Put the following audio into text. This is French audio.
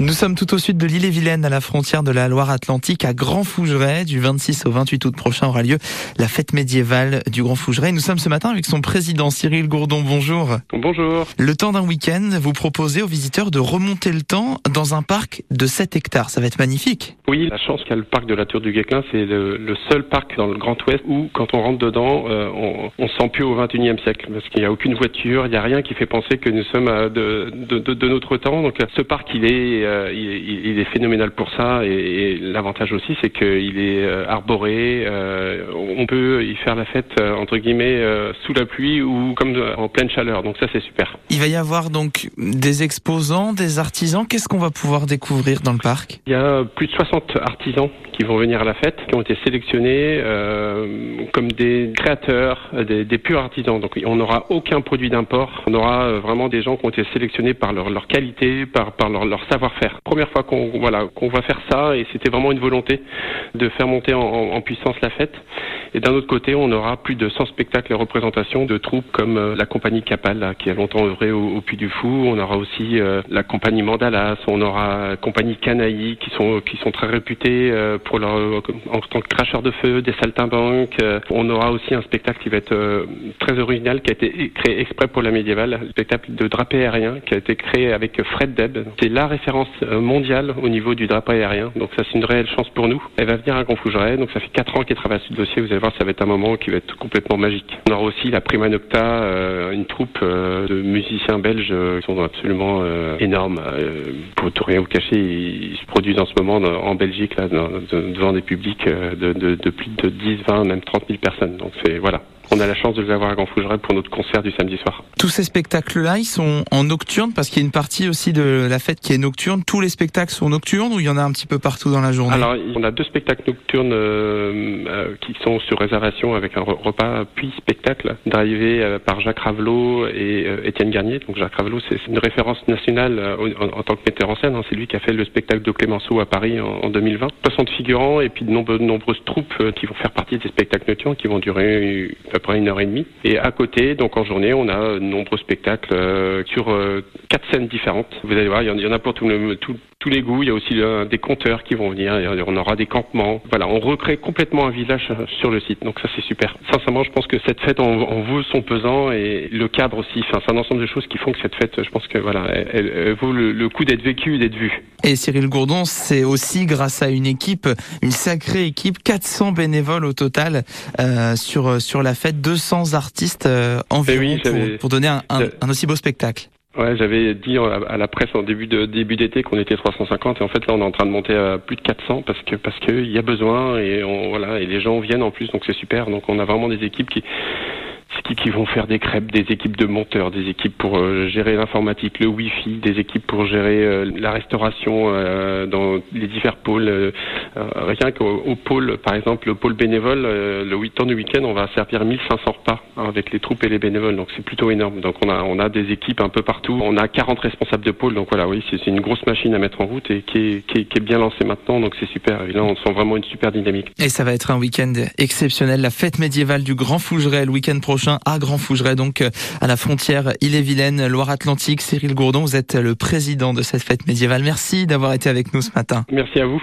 Nous sommes tout au sud de l'île-et-Vilaine, à la frontière de la Loire-Atlantique, à Grand Fougeray. Du 26 au 28 août prochain aura lieu la fête médiévale du Grand Fougeray. Nous sommes ce matin avec son président Cyril Gourdon. Bonjour. Bonjour. Le temps d'un week-end, vous proposez aux visiteurs de remonter le temps dans un parc de 7 hectares. Ça va être magnifique. Oui, la chance qu'a le parc de la Tour du Guesclin, c'est le, seul parc dans le Grand Ouest où, quand on rentre dedans, euh, on, on sent plus au 21e siècle parce qu'il n'y a aucune voiture, il n'y a rien qui fait penser que nous sommes de, de, de, de notre temps. Donc, ce parc, il est euh, il, est phénoménal pour ça et, l'avantage aussi c'est qu'il est euh, arboré. Euh, on peut y faire la fête entre guillemets sous la pluie ou comme en pleine chaleur. Donc ça c'est super. Il va y avoir donc des exposants, des artisans. Qu'est-ce qu'on va pouvoir découvrir dans le parc? Il y a plus de 60 artisans qui vont venir à la fête, qui ont été sélectionnés comme des créateurs, des, des, purs artisans. Donc on n'aura aucun produit d'import. On aura vraiment des gens qui ont été sélectionnés par leur, leur qualité, par, par leur, leur savoir-faire. Première fois qu'on voilà qu'on va faire ça et c'était vraiment une volonté de faire monter en, puissance la fête. Et d'un autre côté, on aura plus de 100 spectacles et représentations de troupes comme euh, la compagnie Capal, qui a longtemps œuvré au, Puy du Fou. On aura aussi euh, la compagnie Mandalas, on aura la compagnie Canaï, qui sont qui sont très réputés euh, pour leur en tant que cracheurs de feu, des saltimbanques. On aura aussi un spectacle qui va être très original, qui a été créé exprès pour la médiévale, le spectacle de drapé aérien, qui a été créé avec Fred Deb. C'est la référence mondiale au niveau du drapeau aérien. Donc ça, c'est une réelle chance pour nous. Elle va venir à Confougeray. Donc ça fait quatre ans qu'elle travaille sur le dossier. Vous allez voir, ça va être un moment qui va être complètement magique. On aura aussi la Prima Nocta, euh, une troupe euh, de musiciens belges euh, qui sont absolument énormes. pour tout rien vous cacher, ils se produisent en ce moment en Belgique, là, devant des publics de plus de 10, 20, même 30 000 personnes. Donc c'est voilà on a la chance de les avoir à Ganfougeray pour notre concert du samedi soir. Tous ces spectacles-là, ils sont en nocturne parce qu'il y a une partie aussi de la fête qui est nocturne. Tous les spectacles sont nocturnes ou il y en a un petit peu partout dans la journée? Alors, on a deux spectacles nocturnes euh, euh, qui sont sur réservation avec un repas puis spectacle drivé euh, par Jacques Ravelot et Étienne Garnier. Donc Jacques Ravelot, c'est une référence nationale en, tant que metteur en scène. Hein. C'est lui qui a fait le spectacle de Clémenceau à Paris en, 2020. 60 figurants et puis de nombreuses troupes qui vont faire partie des spectacles nocturnes qui vont durer peu une heure et demie. Et à côté, donc en journée, on a de nombreux spectacles euh, sur euh, quatre scènes différentes. Vous allez voir, il y en a pour tout le, tout, tous les goûts. Il y a aussi euh, des compteurs qui vont venir. On aura des campements. Voilà, on recrée complètement un village sur le site. Donc ça, c'est super. Sincèrement, je pense que cette fête en, vaut son pesant et le cadre aussi. Enfin, c'est un ensemble de choses qui font que cette fête, je pense que voilà, elle, vaut le, coup d'être vécue et d'être vue. Et Cyril Gourdon, c'est aussi grâce à une équipe, une sacrée équipe, 400 bénévoles au total euh, sur sur la fête, 200 artistes euh, environ pour, pour, donner un, un aussi beau spectacle. Ouais, j'avais dit à la presse en début début d'été qu'on était 350 et en fait là on est en train de monter à plus de 400 parce que parce que il y a besoin et on voilà et les gens viennent en plus donc c'est super. Donc on a vraiment des équipes qui qui vont faire des crêpes, des équipes de monteurs, des équipes pour euh, gérer l'informatique, le wifi, des équipes pour gérer euh, la restauration euh, dans les divers pôles. rien qu'au pôle, par exemple, le pôle bénévole, le temps du week-end, on va servir 1500 repas hein, avec les troupes et les bénévoles, donc c'est plutôt énorme. Donc on a on a des équipes un peu partout. On a 40 responsables de pôle, donc voilà, oui, c'est une grosse machine à mettre en route et qui est, bien lancée maintenant, donc c'est super. Et là, on sent vraiment une super dynamique. Et ça va être un week-end exceptionnel, la fête médiévale du Grand Fougeret le week-end prochain à Grand Fougeray, donc euh, à la frontière Ille-et-Vilaine, Loire-Atlantique. Cyril Gourdon, vous êtes le président de cette fête médiévale. Merci d'avoir été avec nous ce matin. Merci à vous.